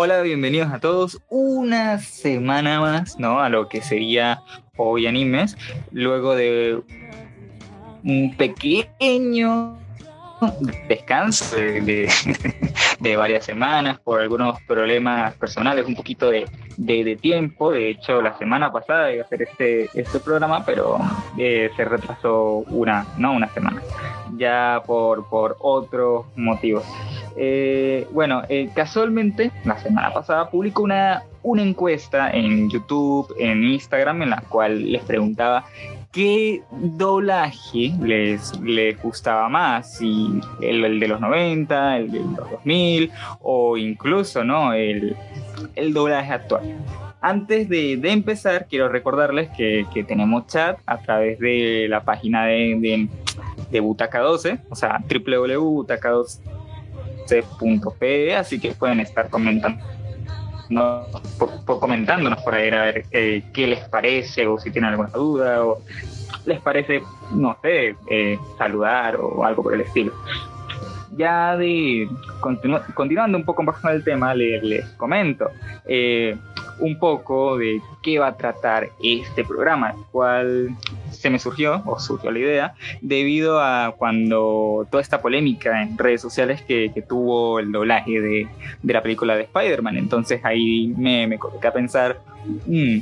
Hola, bienvenidos a todos. Una semana más, ¿no? A lo que sería hoy animes. Luego de un pequeño descanso de, varias semanas por algunos problemas personales, un poquito de, tiempo. De hecho, la semana pasada iba a hacer este, este programa, pero eh, se retrasó una, no una semana, ya por, por otros motivos. Eh, bueno, eh, casualmente, la semana pasada publicó una, una encuesta en YouTube, en Instagram, en la cual les preguntaba qué doblaje les, les gustaba más, si el, de los 90, el de los 2000 o incluso ¿no? el, el doblaje actual. Antes de, de, empezar, quiero recordarles que, que, tenemos chat a través de la página de, de, de Butaca 12, o sea, www.butaca12.pe, así que pueden estar comentando no, por, comentándonos por ahí a ver eh, qué les parece o si tienen alguna duda o les parece, no sé, eh, saludar o algo por el estilo. Ya de continuando un poco más con el tema, les, comento eh, un poco de qué va a tratar este programa, el se me surgió, o surgió la idea, debido a cuando toda esta polémica en redes sociales que, tuvo el doblaje de, la película de Spider-Man. Entonces ahí me, me coloqué a pensar, mm,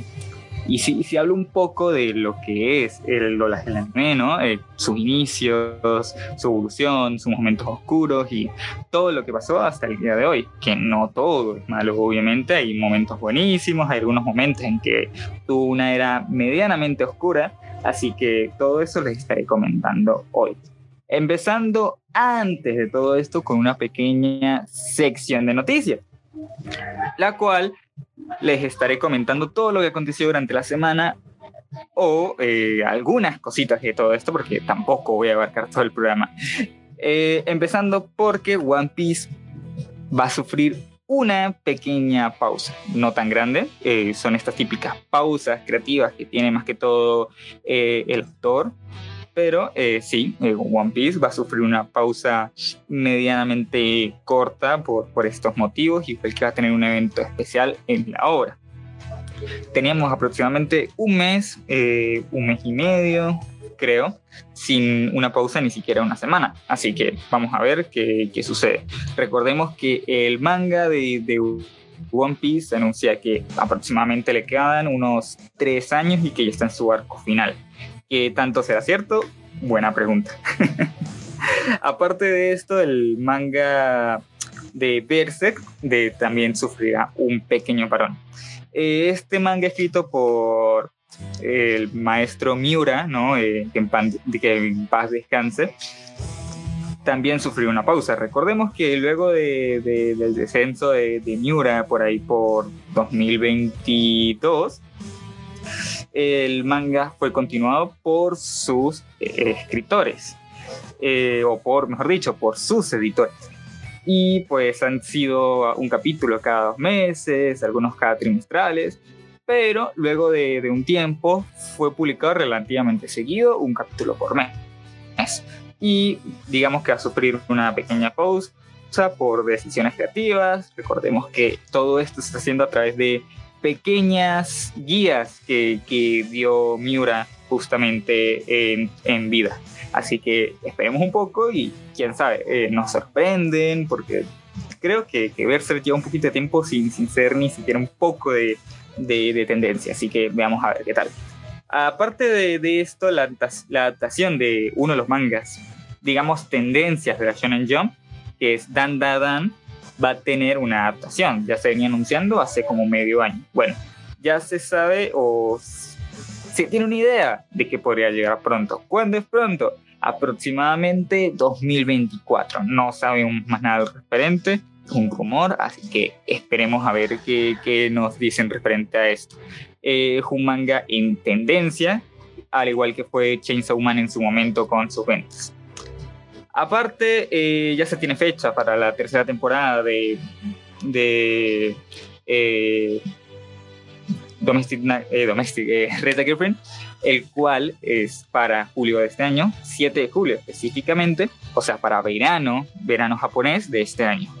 y si, si hablo un poco de lo que es el doblaje del anime, ¿no? Eh, sus inicios, su evolución, sus momentos oscuros y todo lo que pasó hasta el día de hoy. Que no todo es malo, obviamente. Hay momentos buenísimos, hay algunos momentos en que tuvo una era medianamente oscura. Así que todo eso les estaré comentando hoy. Empezando antes de todo esto con una pequeña sección de noticias, la cual les estaré comentando todo lo que aconteció durante la semana o eh, algunas cositas de todo esto, porque tampoco voy a abarcar todo el programa. Eh, empezando porque One Piece va a sufrir una pequeña pausa, no tan grande, eh, son estas típicas pausas creativas que tiene más que todo el autor pero eh, sí, eh, One Piece va a sufrir una pausa medianamente corta por, por estos motivos y fue el que va a tener un evento especial en la obra. Teníamos aproximadamente un mes, eh, un mes y medio, creo, sin una pausa ni siquiera una semana. Así que vamos a ver qué, qué sucede. Recordemos que el manga de, One Piece anuncia que aproximadamente le quedan unos tres años y que ya está en su arco final. ¿Qué tanto será cierto? Buena pregunta. Aparte de esto, el manga de Berserk de, también sufrirá un pequeño parón. Este manga escrito por el maestro Miura, ¿no? Eh, que, en paz descanse, también sufrió una pausa. Recordemos que luego de, del descenso de, de, Miura por ahí por 2022, el manga fue continuado por sus eh, escritores, eh, o por, mejor dicho, por sus editores. Y pues han sido un capítulo cada dos meses, algunos cada trimestrales, pero luego de, un tiempo fue publicado relativamente seguido, un capítulo por mes. Y digamos que va a sufrir una pequeña pausa por decisiones creativas. Recordemos que todo esto se está haciendo a través de pequeñas guías que, que dio Miura justamente en, en, vida. Así que esperemos un poco y quién sabe, eh, nos sorprenden porque creo que, que lleva un poquito de tiempo sin, sin ser ni siquiera un poco de, de, de tendencia. Así que veamos a ver qué tal. Aparte de, esto, la, la, adaptación de uno de los mangas, digamos, tendencias de la Shonen Jump, que es Dan Da Dan, va a tener una adaptación. Ya se venía anunciando hace como medio año. Bueno, ya se sabe o se tiene una idea de que podría llegar pronto. ¿Cuándo es pronto? Aproximadamente 2024. No sabemos más nada al referente, un rumor, así que esperemos a ver qué, nos dicen referente a esto. Eh, un manga en tendencia, al igual que fue Chainsaw Man en su momento con sus ventas. Aparte, eh, ya se tiene fecha para la tercera temporada de, eh, Domestic, eh, Domestic Red Girlfriend, el cual es para julio de este año, 7 de julio específicamente, o sea, para verano, verano japonés de este año.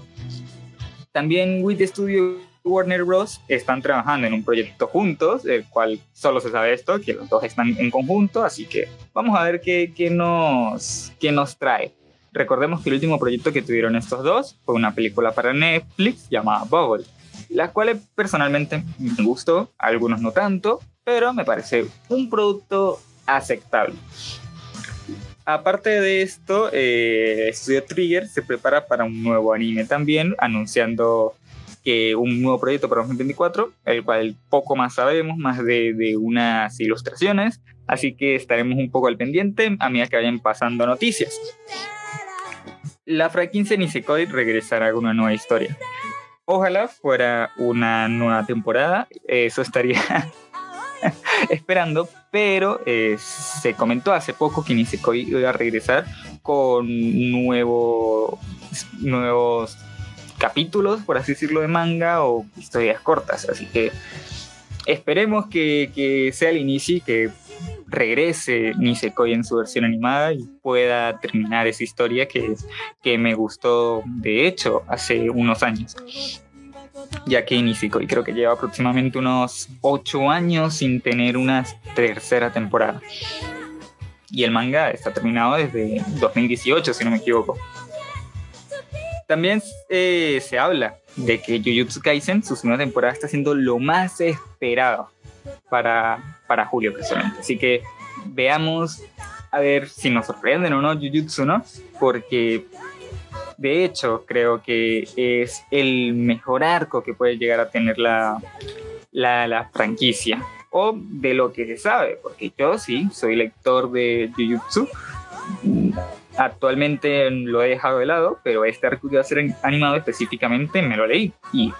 También With Studio Warner Bros. están trabajando en un proyecto juntos, el cual solo se sabe esto, que los dos están en conjunto, así que vamos a ver qué nos, qué nos trae. Recordemos que el último proyecto que tuvieron estos dos fue una película para Netflix llamada Bubble, la cual personalmente me gustó, algunos no tanto, pero me parece un producto aceptable. Aparte de esto, eh, Studio Trigger se prepara para un nuevo anime también, anunciando que un nuevo proyecto para 2024, el cual poco más sabemos, más de, unas ilustraciones, así que estaremos un poco al pendiente a medida que vayan pasando noticias. La franquicia Nisekoi regresará con una nueva historia. Ojalá fuera una nueva temporada, eso estaría esperando, pero eh, se comentó hace poco que Nisekoi iba a regresar con nuevos capítulos, por así decirlo, de manga o historias cortas. Así que esperemos que, que sea el inicio y que regrese Nisekoi en su versión animada y pueda terminar esa historia que, que me gustó, de hecho, hace unos años ya que Nisekoi creo que lleva aproximadamente unos 8 años sin tener una tercera temporada. Y el manga está terminado desde 2018, si no me equivoco. También eh, se habla de que Jujutsu Kaisen, su segunda temporada, está siendo lo más esperado para, para julio, precisamente. Así que veamos a ver si nos sorprenden o no Jujutsu, ¿no? Porque de hecho, creo que es el mejor arco que puede llegar a tener la, la, franquicia. O de lo que se sabe, porque yo sí soy lector de Jujutsu. Actualmente lo he dejado de lado, pero este arco que va a ser animado específicamente me lo leí. Y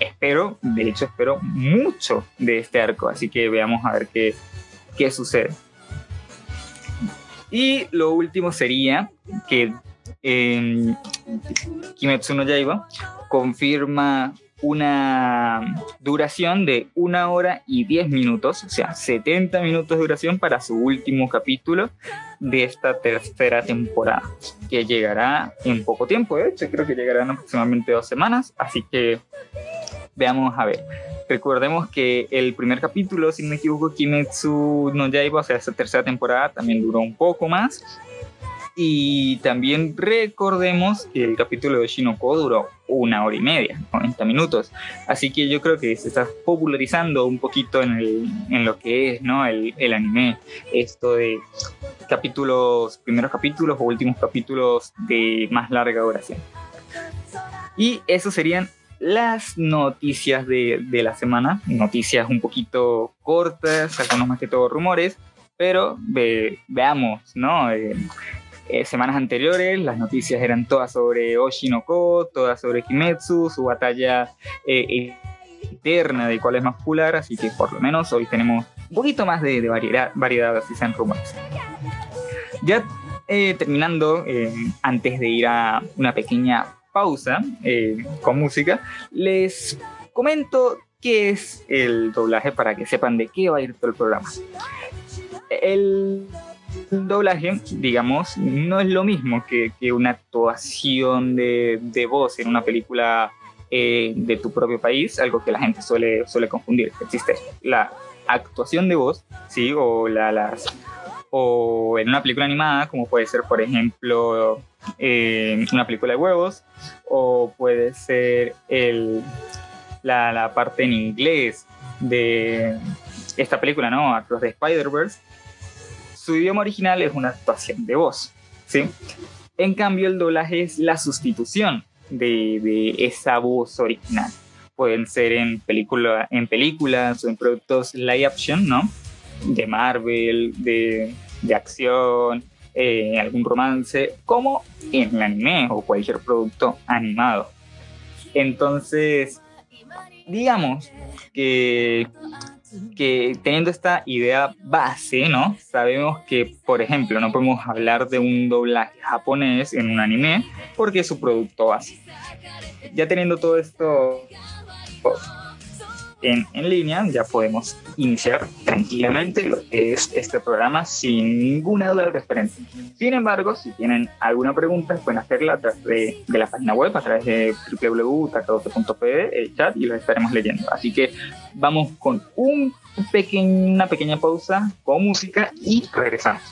espero, de hecho, espero mucho de este arco. Así que veamos a ver qué, qué sucede. Y lo último sería que en Kimetsu no Yaiba confirma una duración de una hora y diez minutos, o sea, 70 minutos de duración para su último capítulo de esta tercera temporada, que llegará en poco tiempo, de hecho, creo que llegará en aproximadamente dos semanas, así que veamos a ver. Recordemos que el primer capítulo, si no me equivoco, Kimetsu no Yaiba, o sea, esta tercera temporada también duró un poco más, y también recordemos que el capítulo de Shinoko duró una hora y media, 90 minutos. Así que yo creo que se está popularizando un poquito en, el, en lo que es ¿no? el, el, anime. Esto de capítulos, primeros capítulos o últimos capítulos de más larga duración. Y eso serían las noticias de, de la semana. Noticias un poquito cortas, algunos más que todo rumores. Pero veamos, ¿no? Eh, eh, semanas anteriores las noticias eran todas sobre Oshinoko, todas sobre Kimetsu, su batalla eh, eterna de cuál es más popular, así que por lo menos hoy tenemos un poquito más de, variedad, variedad, así sean rumores. Ya eh, terminando, antes de ir a una pequeña pausa con música, les comento qué es el doblaje para que sepan de qué va a ir todo el programa. El doblaje, digamos, no es lo mismo que, que una actuación de, de, voz en una película eh, de tu propio país, algo que la gente suele, suele confundir. Existe la actuación de voz, ¿sí? O, la, las, o en una película animada, como puede ser, por ejemplo, eh, una película de huevos, o puede ser el, la, la parte en inglés de esta película, ¿no? Across the Spider-Verse, su idioma original es una actuación de voz, ¿sí? En cambio, el doblaje es la sustitución de, esa voz original. Pueden ser en, película, en películas o en productos live action, ¿no? De Marvel, de, acción, eh, algún romance, como en el anime o cualquier producto animado. Entonces, digamos que que teniendo esta idea base, ¿no? Sabemos que, por ejemplo, no podemos hablar de un doblaje japonés en un anime porque es su producto base. Ya teniendo todo esto en, línea, ya podemos iniciar tranquilamente lo que es este programa sin ninguna duda referente. Sin embargo, si tienen alguna pregunta, pueden hacerla a través de, la página web, a través de www.tacadote.pd, el chat, y lo estaremos leyendo. Así que vamos con un una pequeña pausa con música y regresamos.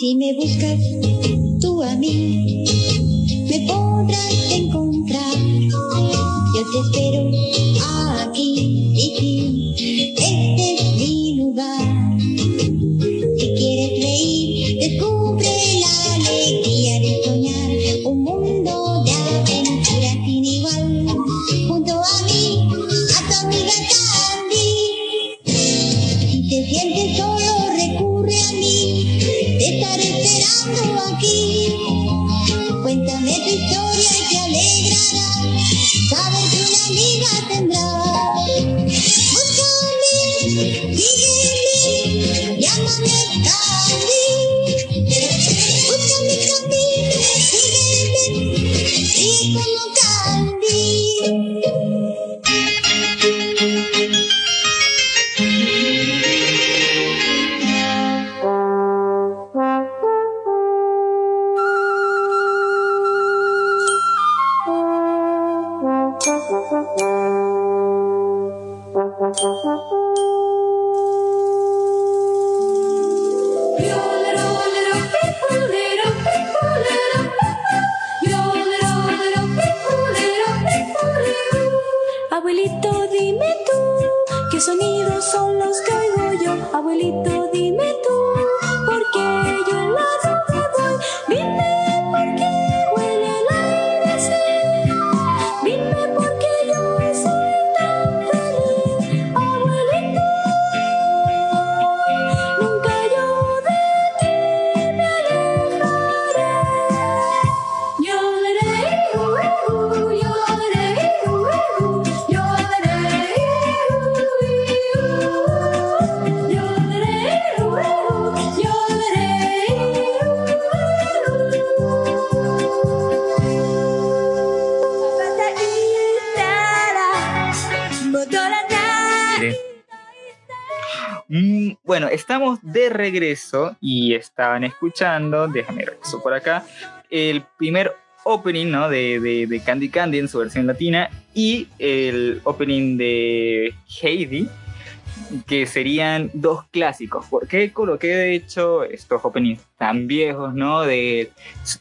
Si me buscas tú a mí, me podrás encontrar. Yo te espero aquí, regreso y estaban escuchando, déjame regreso por acá, el primer opening ¿no? de, de, Candy Candy en su versión latina y el opening de Heidi, que serían dos clásicos. ¿Por qué coloqué de hecho estos openings tan viejos, ¿no? De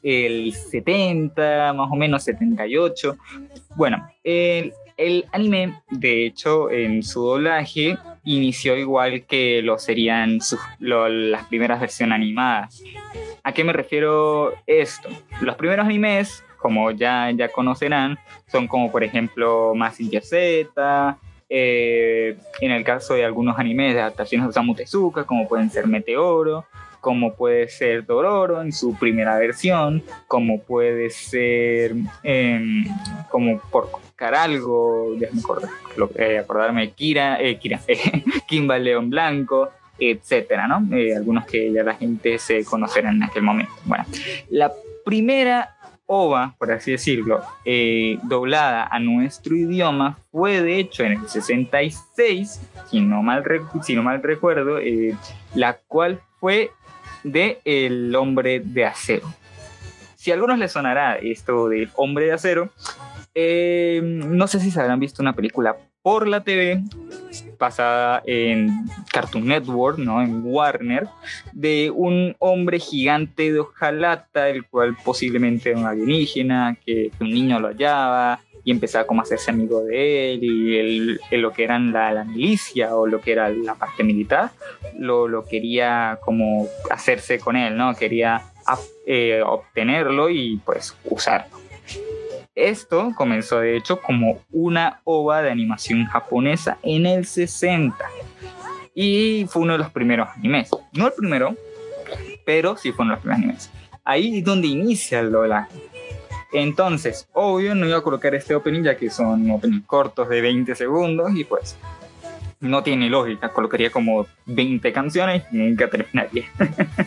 el 70, más o menos 78. Bueno, el, el anime, de hecho, en su doblaje inició igual que lo serían sus- las primeras versiones animadas. ¿A qué me refiero esto? Los primeros animes, como ya, ya conocerán, son como por ejemplo Mazinger Z, eh, en el caso de algunos animes de adaptaciones de Osamu Tezuka, como pueden ser Meteoro, como puede ser Dororo en su primera versión, como puede ser em, como por colocar algo, déjame acordar- eh, acordarme Kira, eh, Kira Kimba León Blanco, etcétera, ¿no? Eh, algunos que ya la gente se conocerá en aquel momento. Bueno, la primera OVA, por así decirlo, eh, doblada a nuestro idioma fue de hecho en el 66, si no mal, recuerdo, eh, la cual fue de El Hombre de Acero. Si a algunos les sonará esto del Hombre de Acero, eh, no sé si se habrán visto una película por la TV basada en Cartoon Network, ¿no? En Warner, de un hombre gigante de hojalata, el cual posiblemente era un alienígena, que, que un niño lo hallaba y empezaba como a hacerse amigo de él y lo que eran la, la milicia o lo que era la parte militar, lo, lo quería como hacerse con él, ¿no? Quería eh, obtenerlo y pues usarlo. Esto comenzó de hecho como una ova de animación japonesa en el 60 y fue uno de los primeros animes. No el primero, pero sí fue uno de los primeros animes. Ahí es donde inicia el doblaje. Entonces, obvio, no iba a colocar este opening ya que son openings cortos de 20 segundos y pues no tiene lógica, colocaría como 20 canciones y nunca terminaría.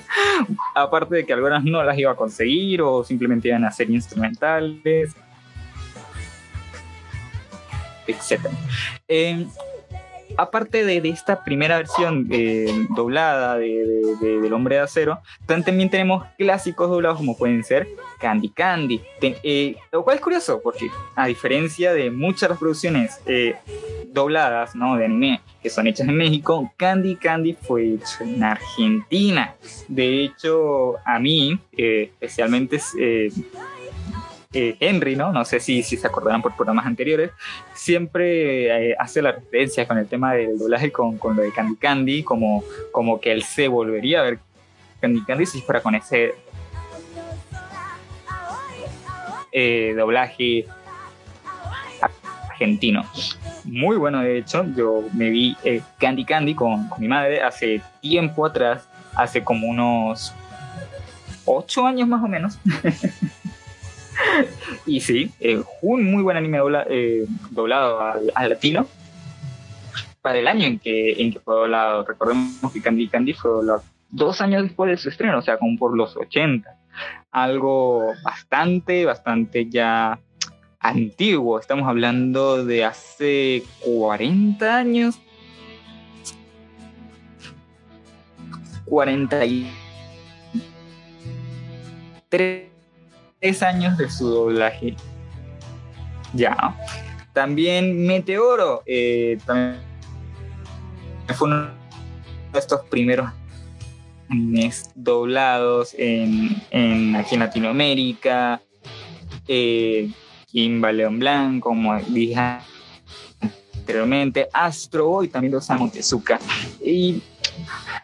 Aparte de que algunas no las iba a conseguir o simplemente iban a ser instrumentales, etc. aparte de, esta primera versión eh, doblada de, de, del Hombre de Acero, también tenemos clásicos doblados como pueden ser Candy Candy. Eh, lo cual es curioso porque a diferencia de muchas de las producciones eh, dobladas ¿no? de anime que son hechas en México, Candy Candy fue hecho en Argentina. De hecho, a mí, especialmente eh, Henry, ¿no? No sé si, si se acordarán por programas anteriores, siempre eh, hace la referencia con el tema del doblaje con, con, lo de Candy Candy, como, como que él se volvería a ver Candy Candy si fuera con ese eh, doblaje argentino. Muy bueno, de hecho, yo me vi eh, Candy Candy con, con mi madre hace tiempo atrás, hace como unos ocho años más o menos. y sí, eh, un muy buen anime eh, doblado al, latino para el año en que fue doblado. Recordemos que Candy Candy fue doblado dos años después de su estreno, o sea, como por los 80. Algo bastante, bastante ya antiguo. Estamos hablando de hace 40 años. 43 años de su doblaje. Ya. También Meteoro. Eh, también fue uno de estos primeros animes doblados en, aquí en Latinoamérica. Eh, Kimba León Blanco, como dije anteriormente, Astro Boy, también los amo Tezuka. Y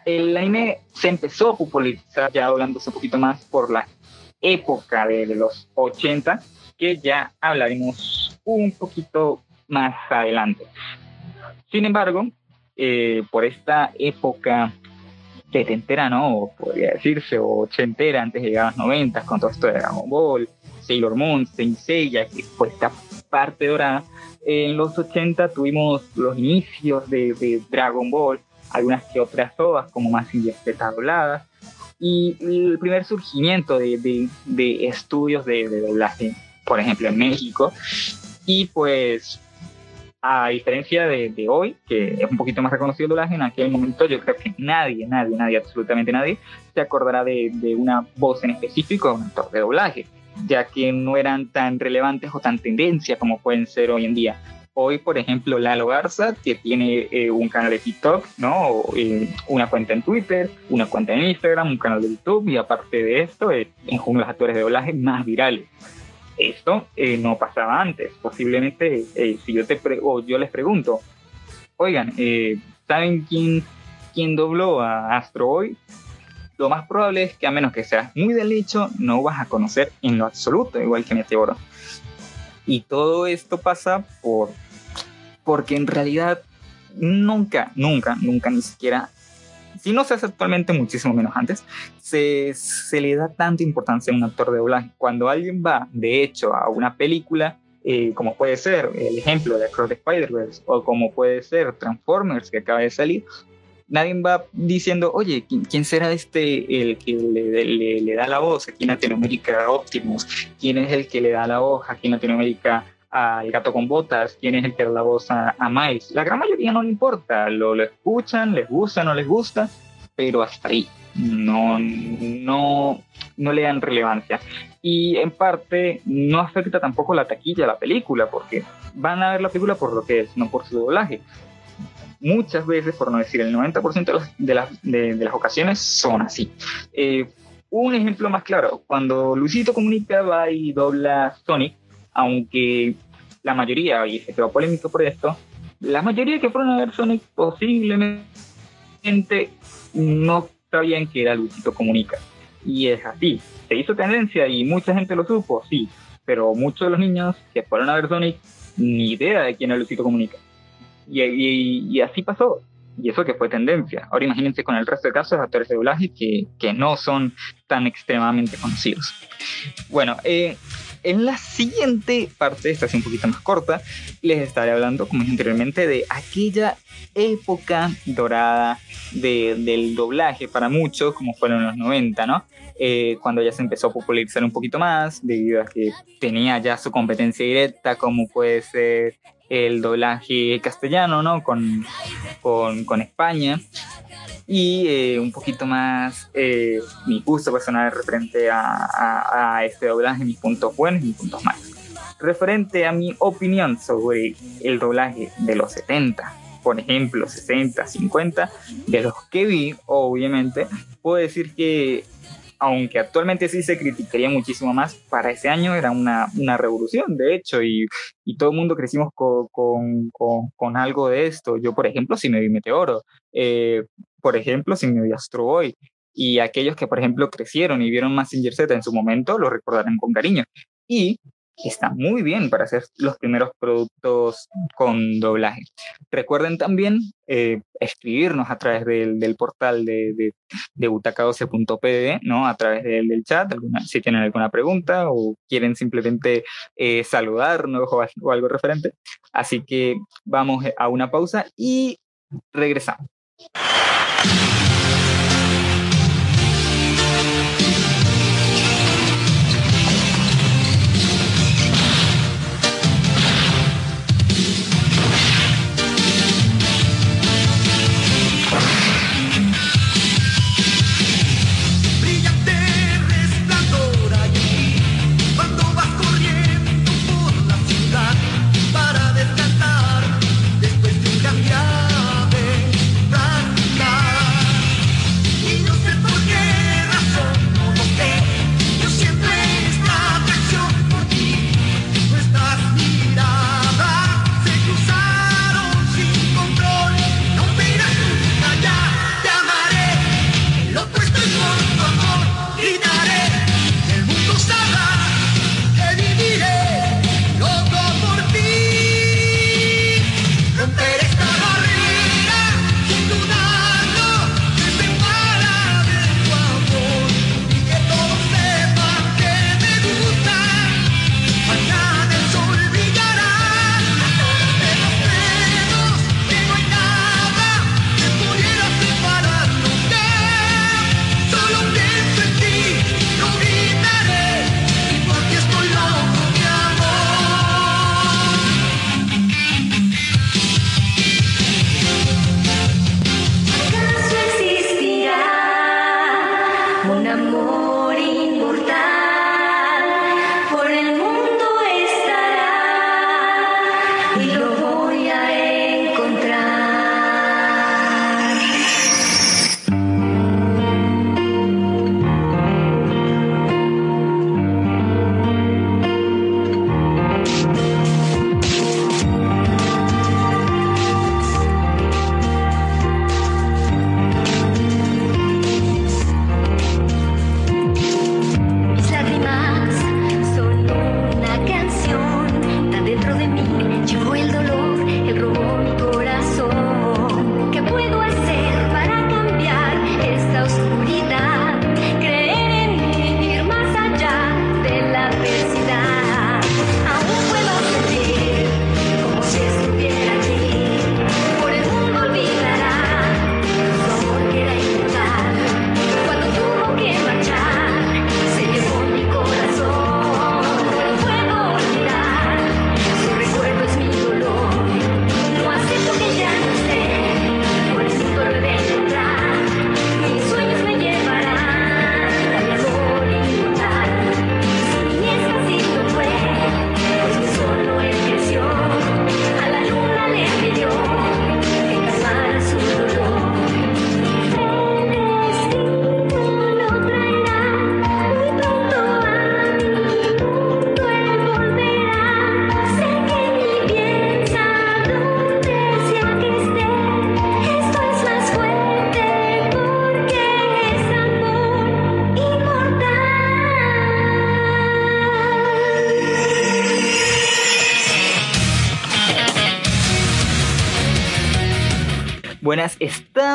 el anime se empezó a popularizar ya hablándose un poquito más por la época de, los 80, que ya hablaremos un poquito más adelante. Sin embargo, eh, por esta época setentera, ¿no? Podría decirse, o ochentera, antes de llegar a los 90, con todo esto de Dragon Ball, Sailor Moon, Saint Seiya, que fue esta parte dorada. En los 80 tuvimos los inicios de, de Dragon Ball, algunas que otras todas como más dobladas, y el primer surgimiento de, de, de estudios de, de doblaje, por ejemplo, en México. Y pues a diferencia de, de, hoy, que es un poquito más reconocido el doblaje, en aquel momento yo creo que nadie, nadie, nadie, absolutamente nadie, se acordará de, de una voz en específico, un actor de doblaje, ya que no eran tan relevantes o tan tendencia como pueden ser hoy en día. Hoy, por ejemplo, Lalo Garza, que tiene eh, un canal de TikTok, ¿no? Eh, una cuenta en Twitter, una cuenta en Instagram, un canal de YouTube, y aparte de esto, es uno de los actores de doblaje más virales esto eh, no pasaba antes. Posiblemente, eh, si yo, te pre o yo les pregunto, oigan, eh, ¿saben quién, quién dobló a Astro Boy? Lo más probable es que a menos que seas muy del hecho, no vas a conocer en lo absoluto, igual que Meteoro. Y todo esto pasa por porque en realidad nunca, nunca, nunca ni siquiera si no se hace actualmente, muchísimo menos antes, se, se, le da tanta importancia a un actor de doblaje. Cuando alguien va, de hecho, a una película, eh, como puede ser el ejemplo de Across the Spider-Verse o como puede ser Transformers que acaba de salir, nadie va diciendo, oye, ¿quién será este el que le, da la voz aquí en Latinoamérica a Optimus? ¿Quién es el que le da la voz aquí en Latinoamérica al gato con botas, quién es el que da la voz a, a Miles. La gran mayoría no le importa, lo, escuchan, les gusta, no les gusta, pero hasta ahí. No, no, no le dan relevancia. Y en parte no afecta tampoco la taquilla de la película, porque van a ver la película por lo que es, no por su doblaje. Muchas veces, por no decir el 90% de, de, las, de, de, las ocasiones, son así. Eh, un ejemplo más claro, cuando Luisito Comunica va y dobla Sonic, aunque la mayoría, y se quedó polémico por esto, la mayoría que fueron a ver Sonic posiblemente no sabían que era Luisito Comunica. Y es así, se hizo tendencia y mucha gente lo supo, sí, pero muchos de los niños que fueron a ver Sonic ni idea de quién era Luisito Comunica. Y, y, y así pasó. Y eso que fue tendencia. Ahora imagínense con el resto de casos de actores de doblaje que, que no son tan extremadamente conocidos. Bueno, eh, En la siguiente parte, esta es un poquito más corta, les estaré hablando, como dije anteriormente, de aquella época dorada del doblaje para muchos, como fueron los 90, ¿no? Eh, cuando ya se empezó a popularizar un poquito más, debido a que tenía ya su competencia directa, como puede ser el doblaje castellano, ¿no? Con, con, con España y eh, un poquito más eh, mi gusto personal referente a, a, este doblaje, mis puntos buenos y mis puntos malos. Referente a mi opinión sobre el doblaje de los 70, por ejemplo, 60, 50, de los que vi, obviamente, puedo decir que aunque actualmente sí se criticaría muchísimo más, para ese año era una, una revolución, de hecho, y, y, todo el mundo crecimos con, con, con, algo de esto. Yo, por ejemplo, si me vi Meteoro, eh, por ejemplo, si me vi Astro Boy, y aquellos que, por ejemplo, crecieron y vieron Massinger Z en su momento, lo recordarán con cariño. Y está muy bien para hacer los primeros productos con doblaje. Recuerden también eh, escribirnos a través del, del portal de, de, de butaca12.pd, ¿no? A través del, chat, si tienen alguna pregunta o quieren simplemente eh, saludarnos o, o algo referente. Así que vamos a una pausa y regresamos.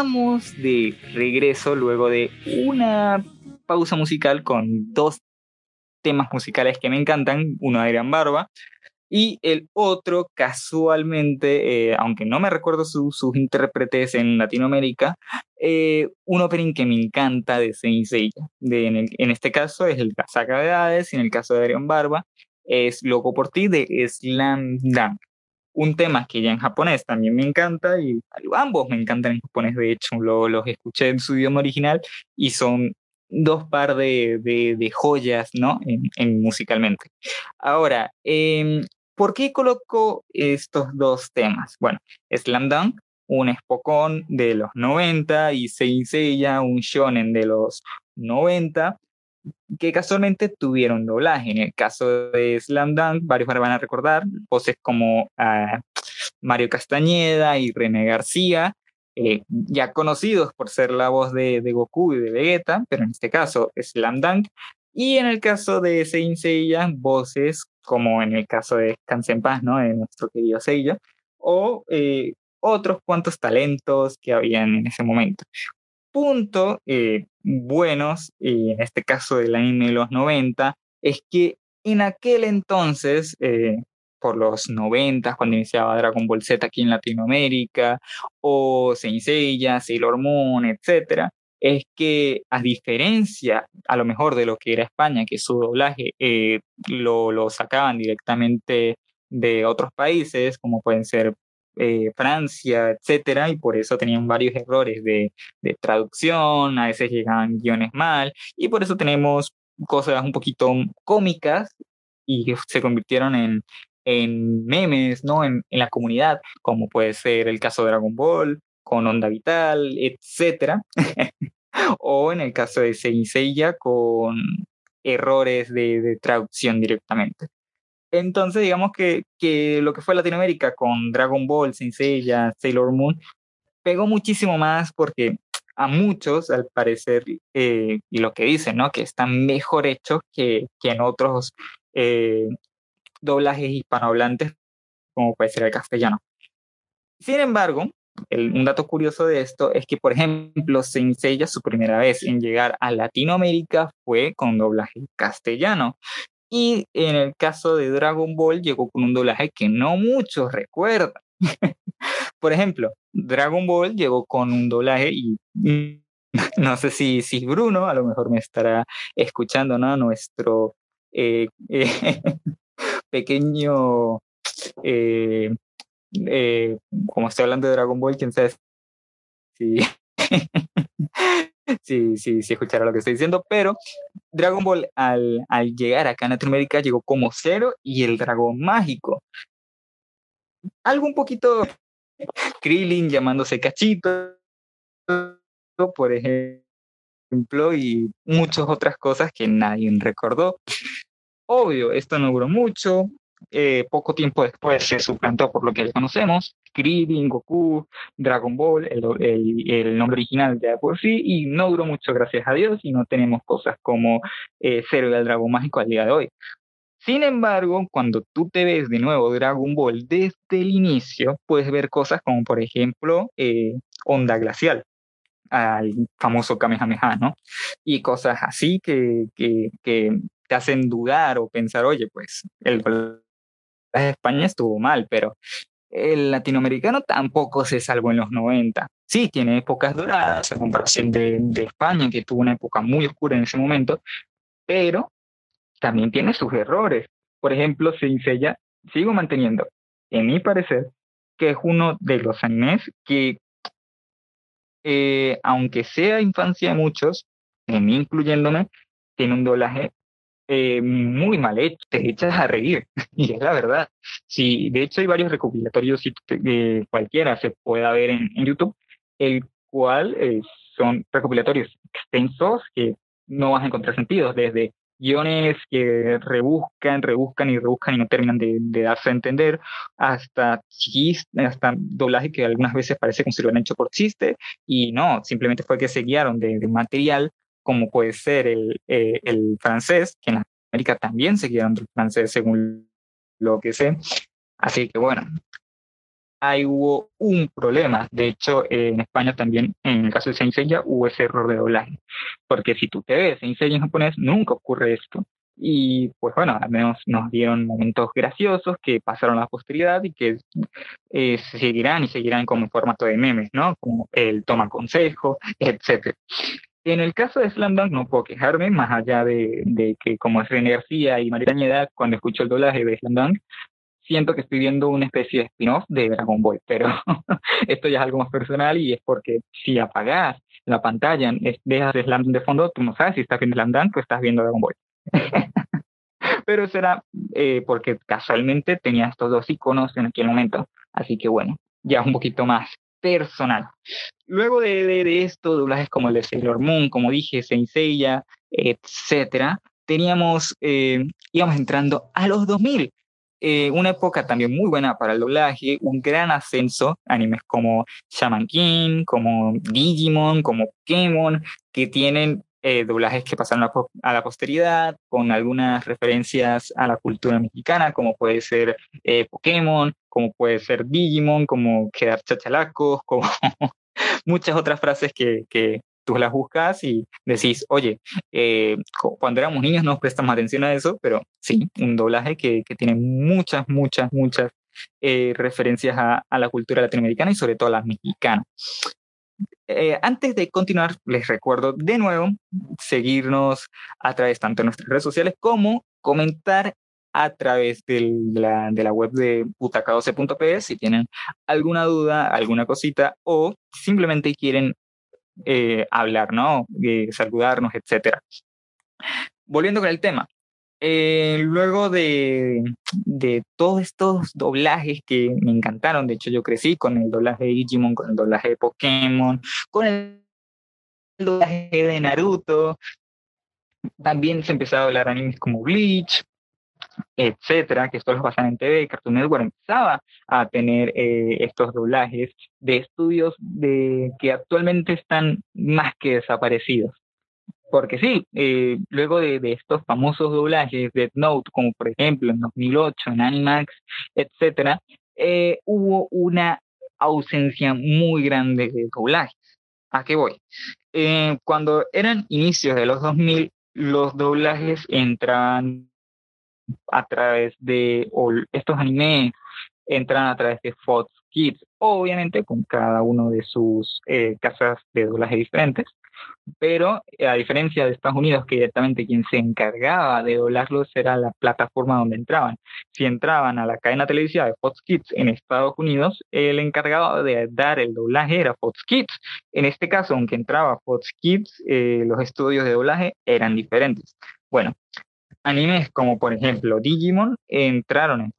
Estamos de regreso luego de una pausa musical con dos temas musicales que me encantan, uno de Adrián Barba, y el otro, casualmente, eh, aunque no me recuerdo sus intérpretes en Latinoamérica, eh, un opening que me encanta de Saint Seiya. De, en, en, este caso es el Casaca de Hades, y en el caso de Adrián Barba es Loco por ti de Slam Dunk. Un tema que ya en japonés también me encanta y ambos me encantan en japonés, de hecho, lo, los escuché en su idioma original y son dos par de, de, joyas, ¿no? En, musicalmente. Ahora, eh, ¿por qué coloco estos dos temas? Bueno, Slam Dunk, un espocón de los 90 y Seiya, un shonen de los 90, que casualmente tuvieron doblaje. En el caso de Slam Dunk, varios van a recordar voces como uh, Mario Castañeda y René García, eh, ya conocidos por ser la voz de, de, Goku y de Vegeta, pero en este caso Slam Dunk. Y en el caso de Saint Seiya, voces como en el caso de Skansen Paz, ¿no? De nuestro querido Seiya, o eh, otros cuantos talentos que habían en ese momento. Punto eh, buenos, y en este caso del anime de los 90, es que en aquel entonces, eh, por los 90, cuando iniciaba Dragon Ball Z aquí en Latinoamérica, o Saint Seiya, Sailor Moon, etc., es que a diferencia a lo mejor de lo que era España, que su doblaje eh, lo, lo, sacaban directamente de otros países, como pueden ser eh, Francia, etcétera, y por eso tenían varios errores de, traducción, a veces llegaban guiones mal, y por eso tenemos cosas un poquito cómicas y se convirtieron en, en memes, ¿no? En, en, la comunidad, como puede ser el caso de Dragon Ball, con Onda Vital, etcétera. o en el caso de Seiya con errores de, de, traducción directamente. Entonces, digamos que, que, lo que fue Latinoamérica con Dragon Ball, Seiya, Sailor Moon, pegó muchísimo más porque a muchos, al parecer, eh, y lo que dicen, ¿no? Que están mejor hechos que, que en otros eh, doblajes hispanohablantes, como puede ser el castellano. Sin embargo, el, un dato curioso de esto es que, por ejemplo, Saint Seiya, su primera vez en llegar a Latinoamérica fue con doblaje castellano. Y en el caso de Dragon Ball llegó con un doblaje que no muchos recuerdan. por ejemplo, Dragon Ball llegó con un doblaje y no sé si, si Bruno a lo mejor me estará escuchando, ¿no? Nuestro eh, eh, pequeño, eh, como estoy hablando de Dragon Ball, quién sabe si, si, si, si escuchará lo que estoy diciendo, pero Dragon Ball al, al llegar acá en Latinoamérica llegó como cero y el dragón mágico. Algo un poquito Krillin llamándose Cachito, por ejemplo, y muchas otras cosas que nadie recordó. Obvio, esto no duró mucho. Eh, poco tiempo después se suplantó por lo que conocemos, Krillin, Goku, Dragon Ball, el, nombre original de por sí, y no duró mucho, gracias a Dios, y no tenemos cosas como eh, Zero y el Dragón Mágico al día de hoy. Sin embargo, cuando tú te ves de nuevo Dragon Ball desde el inicio, puedes ver cosas como, por ejemplo, eh, Onda Glacial, al famoso Kamehameha, ¿no? Y cosas así que, que, que te hacen dudar o pensar, oye, pues el España estuvo mal, pero el latinoamericano tampoco se salvó en los 90. Sí, tiene épocas doradas, a comparación de, de España, que tuvo una época muy oscura en ese momento, pero también tiene sus errores. Por ejemplo, Seiya, sigo manteniendo, en mi parecer, que es uno de los animes que, eh, aunque sea infancia de muchos, en mí incluyéndome, tiene un doblaje eh, muy mal hecho, te echas a reír, y es la verdad. Sí, de hecho hay varios recopilatorios, eh, cualquiera se pueda ver en, en YouTube, el cual eh, son recopilatorios extensos que no vas a encontrar sentido, desde guiones que rebuscan, rebuscan y rebuscan y no terminan de, de darse a entender, hasta chistes, hasta doblaje que algunas veces parece como si lo hecho por chiste, y no, simplemente fue que se guiaron de, de material como puede ser el, eh, el francés, que en América también se guiaron del francés según lo que sé. Así que bueno, ahí hubo un problema. De hecho, en España también, en el caso de Saint Seiya, hubo ese error de doblaje. Porque si tú te ves Saint Seiya en japonés, nunca ocurre esto. y pues bueno, al menos nos dieron momentos graciosos que pasaron a la posteridad y que eh, seguirán y seguirán como formato de memes, ¿no? Como el toma consejo, etc. En el caso de Slam Dunk no puedo quejarme, más allá de, que como es René García y María cuando escucho el doblaje de Slam Dunk, siento que estoy viendo una especie de spin-off de Dragon Ball, pero esto ya es algo más personal y es porque si apagas la pantalla, dejas Slam Dunk de fondo, tú no sabes si estás viendo Slam Dunk o estás viendo Dragon Ball. pero será eh, porque casualmente tenía estos dos iconos en aquel momento, así que bueno, ya un poquito más personal. Luego de, de, esto, doblajes como el de Sailor Moon, como dije, Saint Seiya, etcétera, teníamos, eh, íbamos entrando a los 2000, eh, una época también muy buena para el doblaje, un gran ascenso, animes como Shaman King, como Digimon, como Pokémon, que tienen eh, doblajes que pasaron a, la posteridad, con algunas referencias a la cultura mexicana, como puede ser eh, Pokémon, como puede ser Digimon, como quedar chachalacos, como muchas otras frases que, que, tú las buscas y decís, oye, eh, cuando éramos niños no prestamos atención a eso, pero sí, un doblaje que, que tiene muchas, muchas, muchas eh, referencias a, a, la cultura latinoamericana y sobre todo a la mexicana. Eh, antes de continuar, les recuerdo de nuevo seguirnos a través tanto de nuestras redes sociales como comentar a través de la, web de butaca12.p si tienen alguna duda, alguna cosita o simplemente quieren eh, hablar, ¿no? Saludarnos, etcétera. Volviendo con el tema, eh, luego de, todos estos doblajes que me encantaron, de hecho yo crecí con el doblaje de Digimon, con el doblaje de Pokémon, con el doblaje de Naruto, también se empezó a hablar animes como Bleach, etcétera, que esto los pasan en TV, Cartoon Network empezaba a tener eh, estos doblajes de estudios de, que actualmente están más que desaparecidos. Porque sí, eh, luego de, de, estos famosos doblajes de Note, como por ejemplo en 2008 en Animax, etcétera, eh, hubo una ausencia muy grande de doblajes. ¿A qué voy? cuando eran inicios de los 2000, los doblajes entraban a través de estos animes entran a través de Fox Kids, obviamente con cada uno de sus eh, casas de doblaje diferentes, pero eh, a diferencia de Estados Unidos, que directamente quien se encargaba de doblarlos era la plataforma donde entraban. Si entraban a la cadena televisiva de Fox Kids en Estados Unidos, el encargado de dar el doblaje era Fox Kids. En este caso, aunque entraba Fox Kids, eh, los estudios de doblaje eran diferentes. Bueno, animes como por ejemplo Digimon entraron en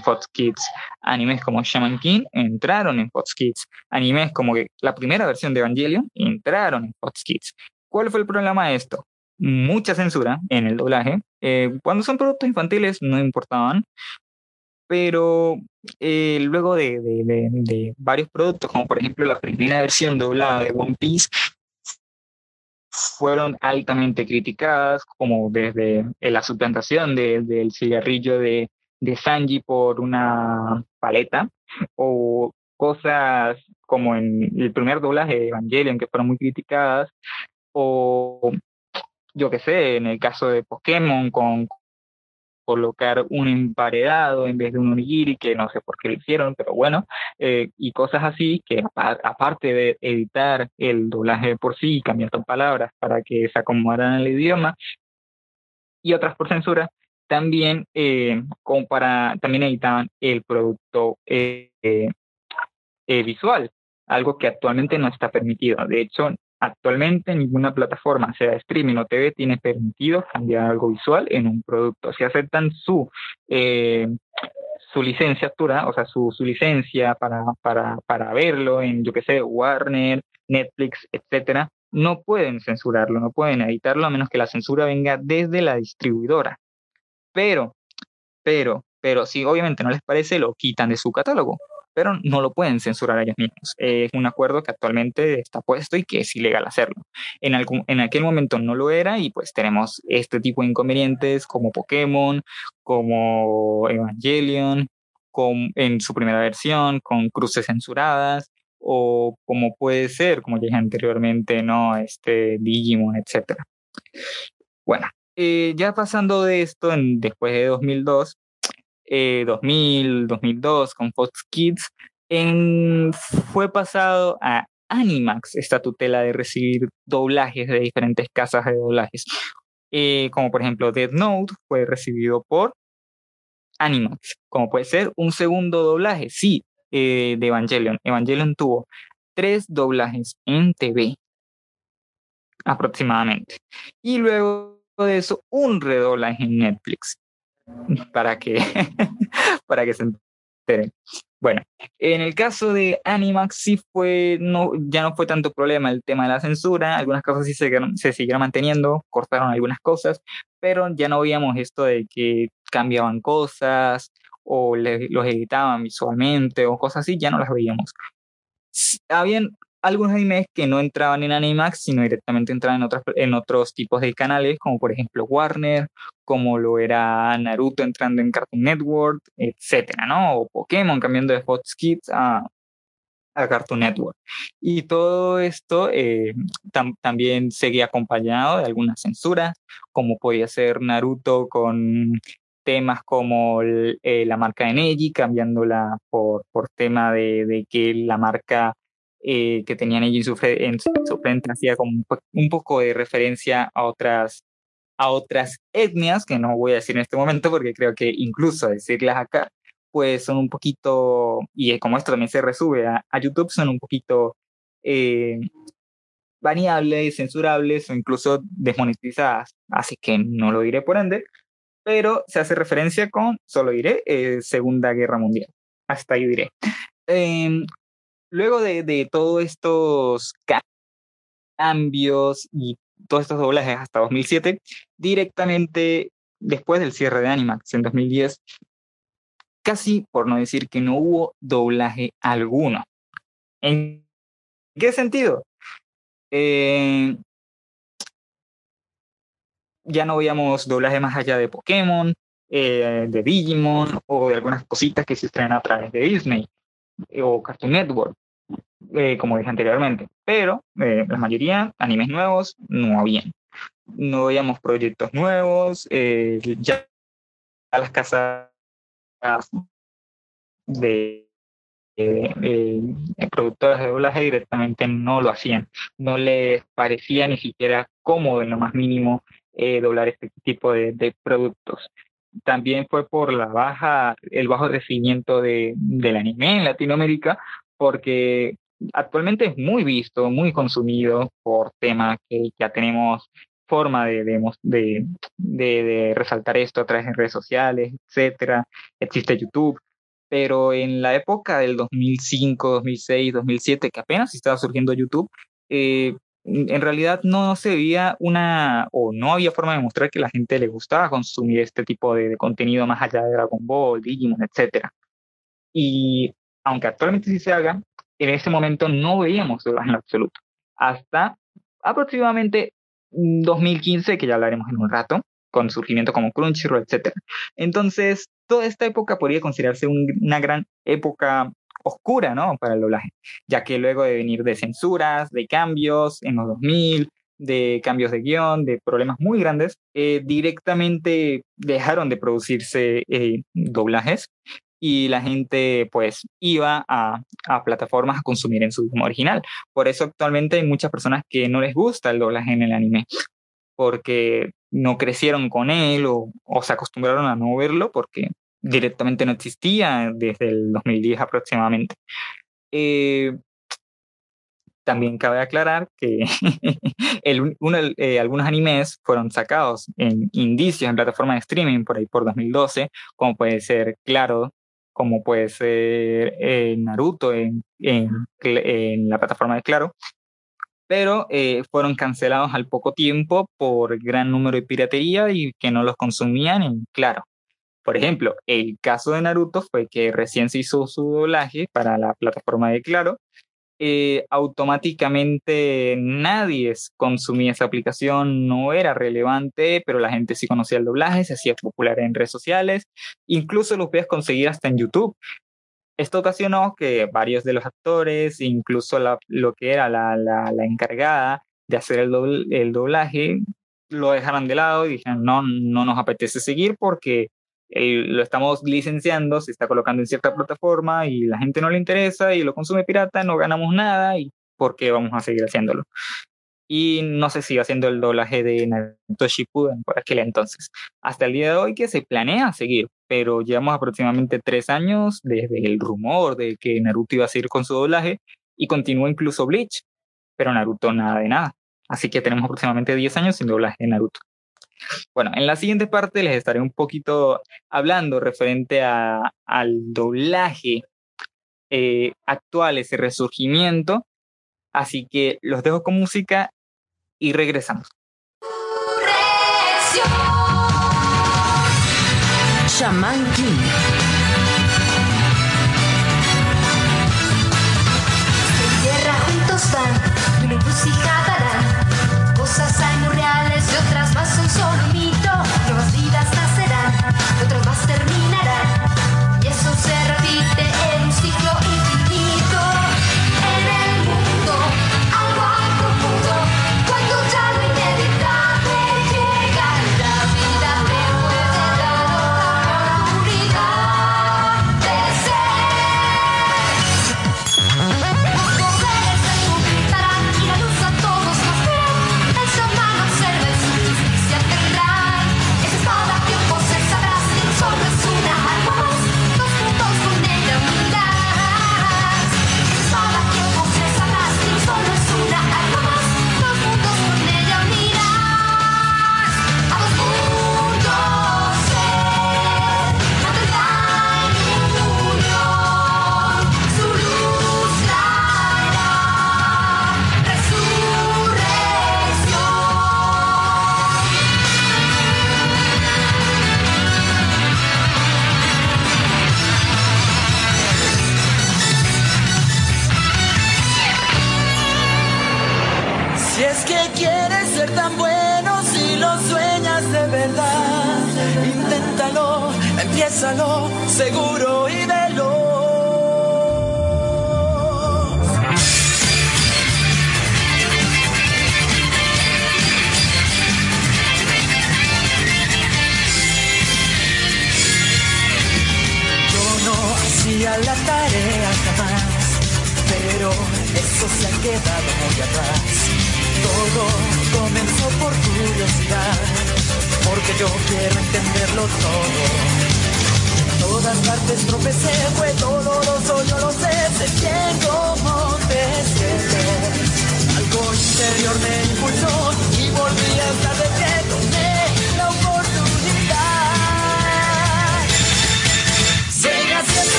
Fox, Kids. Animes como Shaman King entraron en Fox Kids. Animes como la primera versión de Evangelion entraron en Fox Kids. ¿Cuál fue el problema de esto? Mucha censura en el doblaje. Eh, cuando son productos infantiles no importaban, pero eh, luego de, de, varios productos, como por ejemplo la primera versión doblada de One Piece, fueron altamente criticadas, como desde la suplantación del cigarrillo de, de Sanji por una paleta, o cosas como en el primer doblaje de Evangelion que fueron muy criticadas, o yo qué sé, en el caso de Pokémon con colocar un emparedado en vez de un onigiri, que no sé por qué lo hicieron, pero bueno, eh, y cosas así que aparte de editar el doblaje por sí y cambiar palabras para que se acomodaran al idioma, y otras por censura, también, eh, como para, también editaban el producto eh, visual, algo que actualmente no está permitido. De hecho, Actualmente ninguna plataforma, sea streaming o TV, tiene permitido cambiar algo visual en un producto. Si aceptan su, eh, licenciatura, o sea, su, su licencia para, para, para verlo en, yo qué sé, Warner, Netflix, etcétera, no pueden censurarlo, no pueden editarlo a menos que la censura venga desde la distribuidora. Pero, pero, pero si obviamente no les parece, lo quitan de su catálogo pero no lo pueden censurar ellos mismos. Es un acuerdo que actualmente está puesto y que es ilegal hacerlo. En, en aquel momento no lo era y pues tenemos este tipo de inconvenientes como Pokémon, como Evangelion, con, en su primera versión, con cruces censuradas, o como puede ser, como dije anteriormente, ¿no? Este Digimon, etc. Bueno, eh, ya pasando de esto, en, después de 2002, 2000, 2002 con Fox Kids, fue pasado a Animax esta tutela de recibir doblajes de diferentes casas de doblajes. Eh, como por ejemplo Dead Note fue recibido por Animax, como puede ser un segundo doblaje, sí, eh, de Evangelion. Evangelion tuvo tres doblajes en TV aproximadamente. Y luego de eso, un redoblaje en Netflix para que, para que se enteren. Bueno, en el caso de Animax sí fue, no, ya no fue tanto problema el tema de la censura, algunas cosas sí se, se siguieron manteniendo, cortaron algunas cosas, pero ya no veíamos esto de que cambiaban cosas o los editaban visualmente o cosas así, ya no las veíamos. Habían algunos animes que no entraban en Animax, sino directamente entraban en, otros en otros tipos de canales, como por ejemplo Warner, como lo era Naruto entrando en Cartoon Network, etcétera, ¿no? O Pokémon cambiando de Fox Kids a, a Cartoon Network. Y todo esto eh, también seguía acompañado de algunas censuras, como podía ser Naruto con temas como eh, la marca de Neji, cambiándola por, por tema de, de que la marca eh, que tenían ellos en su, frente hacía como un, poco de referencia a otras, a otras etnias, que no voy a decir en este momento porque creo que incluso decirlas acá, pues son un poquito, y como esto también se resube a, YouTube, son un poquito eh, variables, censurables o incluso desmonetizadas, así que no lo diré por ende, pero se hace referencia con, solo diré, eh, Segunda Guerra Mundial. Hasta ahí diré. Eh, luego de, todos estos cambios y todos estos doblajes hasta 2007, directamente después del cierre de Animax en 2010, casi por no decir que no hubo doblaje alguno. ¿En qué sentido? Eh, ya no veíamos doblaje más allá de Pokémon, eh, de Digimon o de algunas cositas que se estrenan a través de Disney eh, o Cartoon Network. Eh, como dije anteriormente, pero eh, la mayoría, animes nuevos, no habían. No veíamos proyectos nuevos, eh, ya las casas de productoras de doblaje directamente no lo hacían. No les parecía ni siquiera cómodo en lo más mínimo doblar este tipo de, de, productos. También fue por la baja, el bajo recibimiento de, del anime en Latinoamérica, porque actualmente es muy visto, muy consumido por temas que ya tenemos forma de, de, de, resaltar esto a través de redes sociales, etcétera. Existe YouTube, pero en la época del 2005, 2006, 2007, que apenas estaba surgiendo YouTube, eh, en realidad no se veía una, o no había forma de mostrar que la gente le gustaba consumir este tipo de, contenido más allá de Dragon Ball, Digimon, etcétera. Y aunque actualmente sí se haga, en ese momento no veíamos en absoluto. Hasta aproximadamente 2015, que ya hablaremos en un rato, con surgimiento como Crunchyroll, etc. Entonces, toda esta época podría considerarse una gran época oscura, ¿no? Para el doblaje, ya que luego de venir de censuras, de cambios en los 2000, de cambios de guion, de problemas muy grandes, eh, directamente dejaron de producirse eh, doblajes y la gente pues iba a, a, plataformas a consumir en su idioma original. Por eso actualmente hay muchas personas que no les gusta el doblaje en el anime, porque no crecieron con él o, o se acostumbraron a no verlo porque directamente no existía desde el 2010 aproximadamente. Eh, también cabe aclarar que el, eh, algunos animes fueron sacados en indicios en plataformas de streaming por ahí por 2012, como puede ser Claro, como puede ser eh, Naruto en, en, en, la plataforma de Claro, pero eh, fueron cancelados al poco tiempo por gran número de piratería y que no los consumían en Claro. Por ejemplo, el caso de Naruto fue que recién se hizo su doblaje para la plataforma de Claro eh, automáticamente nadie consumía esa aplicación, no era relevante, pero la gente sí conocía el doblaje, se hacía popular en redes sociales, incluso lo podías conseguir hasta en YouTube. Esto ocasionó que varios de los actores, incluso lo que era la, la, encargada de hacer el, doble, el doblaje, lo dejaran de lado y dijeron, no, no nos apetece seguir porque eh, lo estamos licenciando, se está colocando en cierta plataforma y la gente no le interesa y lo consume pirata, no ganamos nada y ¿por qué vamos a seguir haciéndolo? Y no se sigue haciendo el doblaje de Naruto Shippuden por aquel entonces. Hasta el día de hoy que se planea seguir, pero llevamos aproximadamente tres años desde el rumor de que Naruto iba a seguir con su doblaje y continúa incluso Bleach, pero Naruto nada de nada. Así que tenemos aproximadamente 10 años sin doblaje de Naruto. Bueno, en la siguiente parte les estaré un poquito hablando referente al doblaje eh, actual, ese resurgimiento. Así que los dejo con música y regresamos. Chamán King.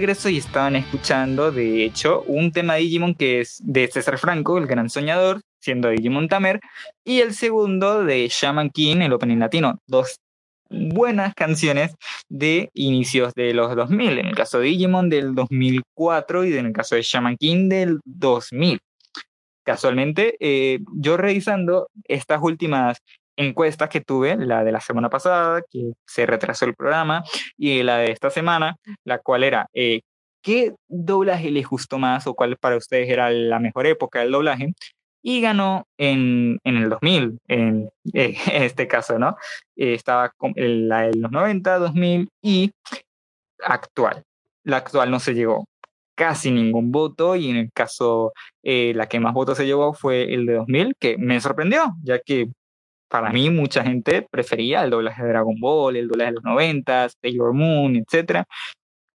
Y estaban escuchando, de hecho, un tema de Digimon que es de César Franco, el gran soñador, siendo Digimon Tamer, y el segundo de Shaman King, el opening latino. Dos buenas canciones de inicios de los 2000, en el caso de Digimon del 2004 y en el caso de Shaman King del 2000. Casualmente, eh, yo revisando estas últimas encuestas que tuve, la de la semana pasada, que se retrasó el programa, y la de esta semana, la cual era, eh, ¿qué doblaje les gustó más o cuál para ustedes era la mejor época del doblaje? Y ganó en, en el 2000, en, eh, en este caso, ¿no? Eh, estaba con la de los 90, 2000 y actual. La actual no se llegó casi ningún voto y en el caso, eh, la que más votos se llevó fue el de 2000, que me sorprendió, ya que para mí mucha gente prefería el doblaje de Dragon Ball, el doblaje de los 90, Sailor Moon, etc.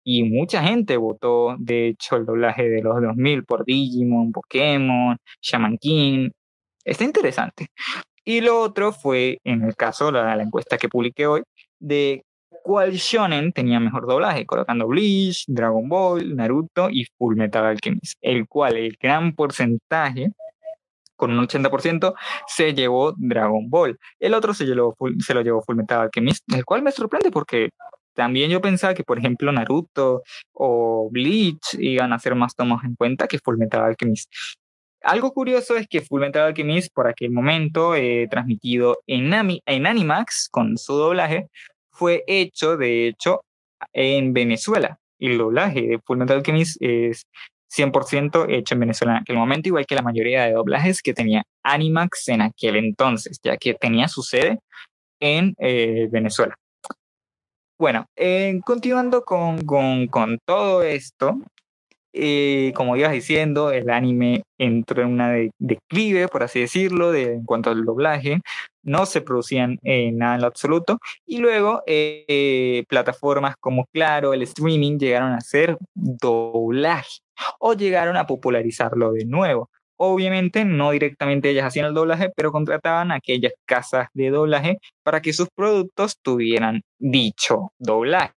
Y mucha gente votó, de hecho, el doblaje de los 2000 por Digimon, Pokémon, Shaman King. Está interesante. Y lo otro fue, en el caso, la, la encuesta que publiqué hoy, de cuál shonen tenía mejor doblaje, colocando Bleach, Dragon Ball, Naruto y Full Metal Alchemist, el cual el gran porcentaje con un 80% se llevó Dragon Ball. El otro se, llevó se lo llevó Full Metal Alchemist, el cual me sorprende porque también yo pensaba que, por ejemplo, Naruto o Bleach iban a ser más tomados en cuenta que Full Metal Alchemist. Algo curioso es que Full Metal Alchemist, por aquel momento, eh, transmitido en, en Animax con su doblaje, fue hecho, de hecho, en Venezuela. El doblaje de Full Metal Alchemist es 100% hecho en Venezuela en aquel momento, igual que la mayoría de doblajes que tenía Animax en aquel entonces, ya que tenía su sede en eh, Venezuela. Bueno, eh, continuando con, con, todo esto, eh, como ibas diciendo, el anime entró en una de- declive, por así decirlo, de, en cuanto al doblaje. No se producían nada en lo absoluto. Y luego plataformas como Claro, el streaming llegaron a hacer doblaje o llegaron a popularizarlo de nuevo. Obviamente no directamente ellas hacían el doblaje, pero contrataban aquellas casas de doblaje para que sus productos tuvieran dicho doblaje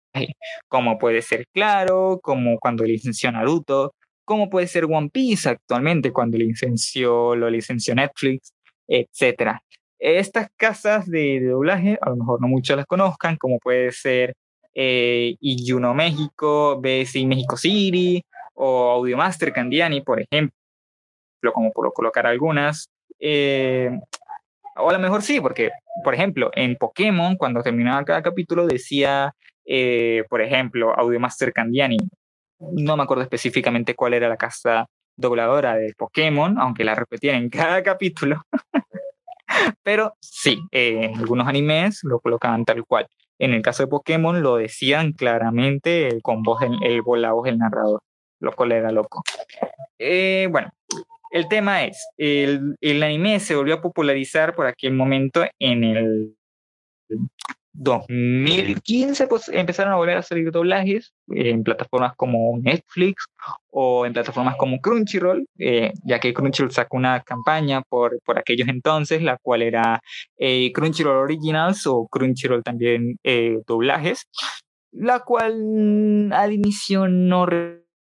como puede ser Claro, como cuando licenció Naruto, como puede ser One Piece actualmente cuando licenció, lo licenció Netflix, etcétera. Estas casas de, de doblaje, a lo mejor no muchos las conozcan, como puede ser eh, Iyuno México, BSI México City o Audiomaster Candiani, por ejemplo, como por colocar algunas. Eh, o a lo mejor sí, porque, por ejemplo, en Pokémon, cuando terminaba cada capítulo, decía eh, por ejemplo, Audiomaster Candiani. No me acuerdo específicamente cuál era la casa dobladora de Pokémon, aunque la repetían en cada capítulo. Pero sí, eh, en algunos animes lo colocaban tal cual. En el caso de Pokémon lo decían claramente con voz el, el, la voz del narrador, lo cual era loco. Eh, bueno, el tema es, el, el anime se volvió a popularizar por aquel momento en el 2015 pues empezaron a volver a salir doblajes en plataformas como Netflix o en plataformas como Crunchyroll, eh, ya que Crunchyroll sacó una campaña por, por aquellos entonces, la cual era eh, Crunchyroll Originals o Crunchyroll también eh, doblajes, la cual mm, al inicio no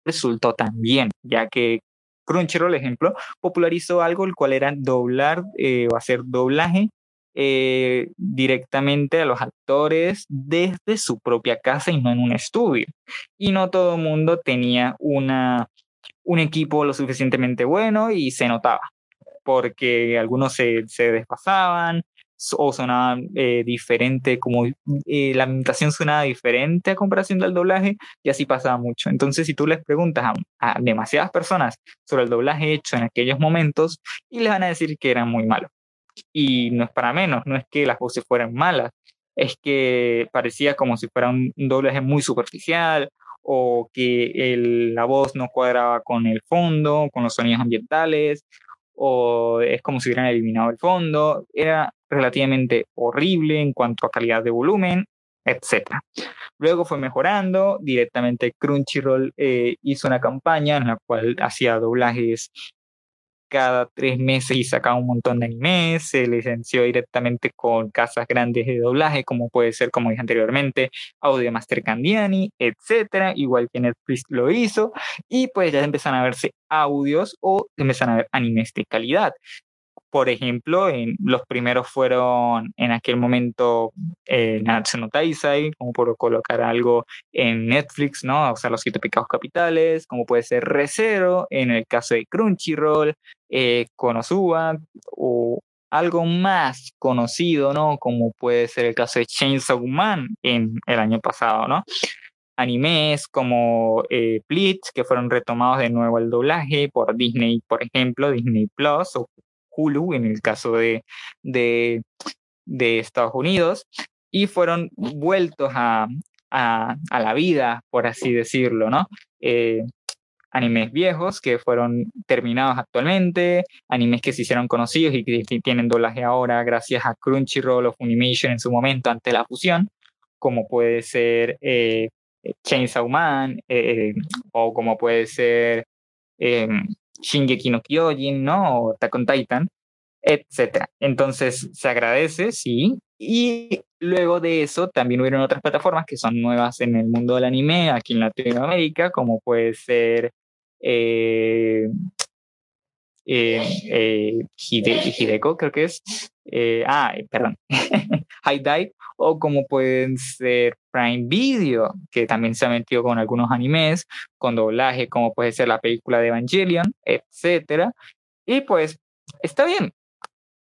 resultó tan bien, ya que Crunchyroll, ejemplo, popularizó algo el cual era doblar eh, o hacer doblaje eh, directamente a los actores desde su propia casa y no en un estudio. Y no todo mundo tenía una, un equipo lo suficientemente bueno y se notaba, porque algunos se, se despasaban, o sonaba eh, diferente, como eh, la ambientación sonaba diferente a comparación del doblaje, y así pasaba mucho. Entonces, si tú les preguntas a, a demasiadas personas sobre el doblaje hecho en aquellos momentos, y les van a decir que era muy malo. Y no es para menos, no es que las voces fueran malas, es que parecía como si fuera un, un doblaje muy superficial o que el- la voz no cuadraba con el fondo, con los sonidos ambientales, o es como si hubieran eliminado el fondo. Era relativamente horrible en cuanto a calidad de volumen, etc. Luego fue mejorando, directamente Crunchyroll eh, hizo una campaña en la cual hacía doblajes cada tres meses y sacaba un montón de animes, se licenció directamente con casas grandes de doblaje, como puede ser, como dije anteriormente, Audio Master Candiani, etcétera, igual que Netflix lo hizo, y pues ya empiezan a verse audios o empiezan a ver animes de calidad. Por ejemplo, los primeros fueron en aquel momento eh, Nanatsu no Taizai, como por colocar algo en Netflix, ¿no? O sea, Los Siete Pecados Capitales, como puede ser Re:Zero, en el caso de Crunchyroll, eh, Konosuba, o algo más conocido, ¿no? Como puede ser el caso de Chainsaw Man en el año pasado, ¿no? Animes como eh, que fueron retomados de nuevo al doblaje por Disney, por ejemplo, Disney Plus o Hulu en el caso de, de, de Estados Unidos, y fueron vueltos a, a, a la vida, por así decirlo, ¿no? Eh, animes viejos que fueron terminados actualmente, animes que se hicieron conocidos y que tienen doblaje ahora gracias a Crunchyroll o Funimation en su momento ante la fusión, como puede ser eh, Chainsaw Man eh, o como puede ser eh, Shingeki no Kyojin, ¿no? O Attack on Titan, etcétera. Entonces se agradece, sí. Y luego de eso también hubieron otras plataformas que son nuevas en el mundo del anime aquí en Latinoamérica, como puede ser eh, eh, eh, Hide- Hideko, creo que es. Eh, ah, eh, perdón. High Dive, o como pueden ser Prime Video, que también se ha metido con algunos animes, con doblaje, como puede ser la película de Evangelion, etcétera. Y pues está bien.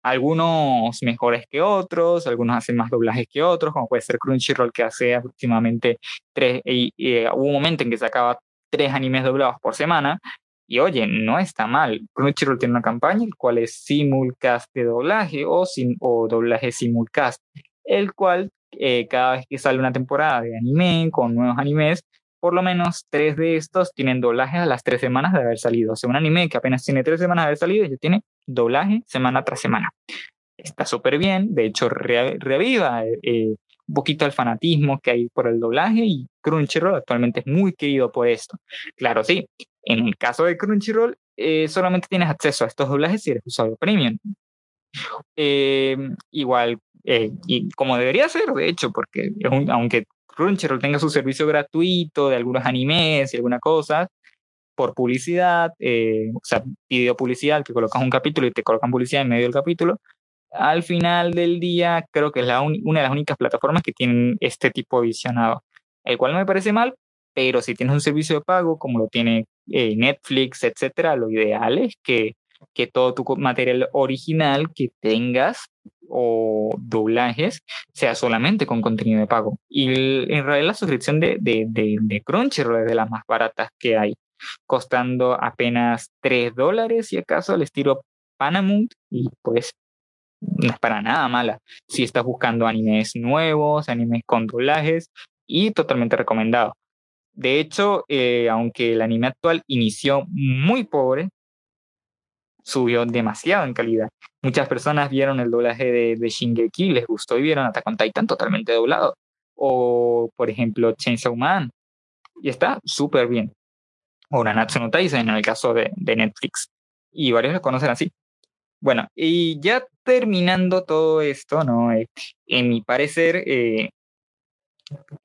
Algunos mejores que otros, algunos hacen más doblajes que otros, como puede ser Crunchyroll que hace últimamente tres, y, y, hubo un momento en que sacaba tres animes doblados por semana, y oye, no está mal. Crunchyroll tiene una campaña, el cual es simulcast de doblaje o, sim, o doblaje simulcast, el cual eh, cada vez que sale una temporada de anime con nuevos animes, por lo menos tres de estos tienen doblaje a las tres semanas de haber salido. O sea, un anime que apenas tiene tres semanas de haber salido ya tiene doblaje semana tras semana. Está súper bien, de hecho re reviva eh, un poquito el fanatismo que hay por el doblaje y Crunchyroll actualmente es muy querido por esto. Claro, sí, en el caso de Crunchyroll eh, solamente tienes acceso a estos doblajes si eres usuario premium. Eh, igual, eh, y como debería ser, de hecho, porque es un, aunque Crunchyroll tenga su servicio gratuito de algunos animes y algunas cosas, por publicidad, eh, o sea, video publicidad, que colocas un capítulo y te colocan publicidad en medio del capítulo, al final del día creo que es la una de las únicas plataformas que tienen este tipo de visionado, el cual no me parece mal, pero si tienes un servicio de pago como lo tiene eh, Netflix, etcétera, lo ideal es que, que todo tu material original que tengas o doblajes sea solamente con contenido de pago. Y en realidad la suscripción de, de, de, de Crunchyroll es de las más baratas que hay, costando apenas 3 dólares, si acaso, al estilo Paramount, y pues para nada mala. Si estás buscando animes nuevos, animes con doblajes, y totalmente recomendado. De hecho, eh, aunque el anime actual inició muy pobre, subió demasiado en calidad. Muchas personas vieron el doblaje de, de Shingeki, les gustó y vieron Attack on Titan totalmente doblado. O, por ejemplo, Chainsaw Man. Y está súper bien. O Nanatsu no Taisen en el caso de, de Netflix. Y varios lo conocen así. Bueno, y ya terminando todo esto, ¿no? Eh, en mi parecer, eh,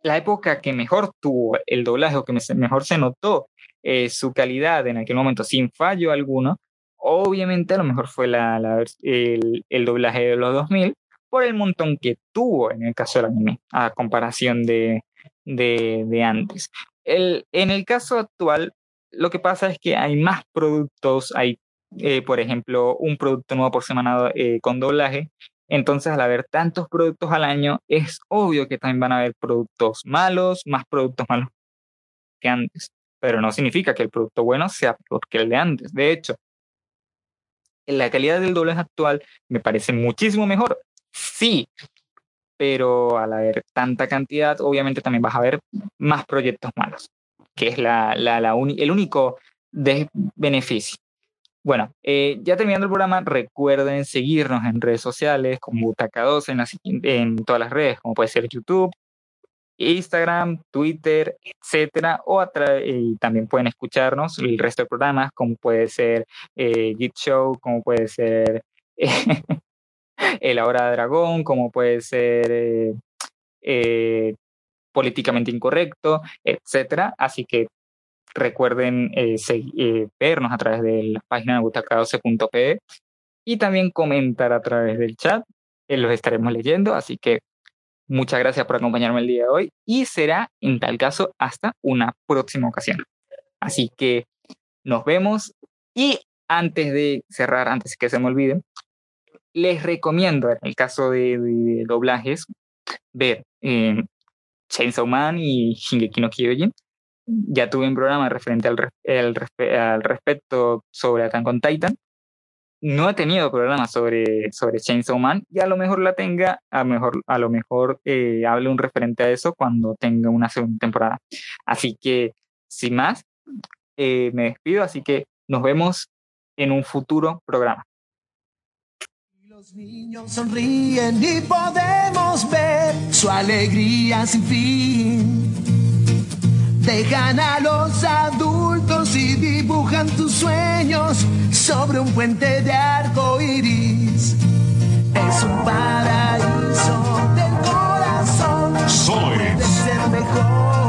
la época que mejor tuvo el doblaje o que mejor se notó eh, su calidad en aquel momento sin fallo alguno, obviamente a lo mejor fue la, el, doblaje de los 2000 por el montón que tuvo en el caso del anime, a comparación de, de, de antes. El, en el caso actual, lo que pasa es que hay más productos, hay, eh, por ejemplo, un producto nuevo por semana eh, con doblaje, Entonces, al haber tantos productos al año, es obvio que también van a haber productos malos, más productos malos que antes. Pero no significa que el producto bueno sea peor que el de antes. De hecho, la calidad del doblaje actual me parece muchísimo mejor. Sí, pero al haber tanta cantidad, obviamente también vas a ver más proyectos malos, que es la, la, la el único beneficio. Bueno, eh, ya terminando el programa, recuerden seguirnos en redes sociales como Butaca2 en, las, en todas las redes, como puede ser YouTube, Instagram, Twitter, etcétera, o y también pueden escucharnos el resto de programas, como puede ser eh, Git Show, como puede ser El Hora Dragón, como puede ser eh, eh, Políticamente Incorrecto, etcétera. Así que recuerden eh, eh, vernos a través de la página de butaca12.pe y también comentar a través del chat. Eh, los estaremos leyendo, así que muchas gracias por acompañarme el día de hoy y será en tal caso hasta una próxima ocasión. Así que nos vemos y antes de cerrar, antes que se me olvide, les recomiendo en el caso de, doblajes ver Chainsaw Man y Shingeki no Kyojin ya tuve un programa referente al, al respecto sobre Attack on Titan. No he tenido programas sobre, sobre Chainsaw Man y a lo mejor la tenga, a lo mejor, a lo mejor eh, hable un referente a eso cuando tenga una segunda temporada. Así que, sin más, eh, me despido, así que nos vemos en un futuro programa. Los niños sonríen y podemos ver su alegría sin fin. Dejan a los adultos y dibujan tus sueños sobre un puente de arco iris. Es un paraíso del corazón. Soy. Puede ser mejor.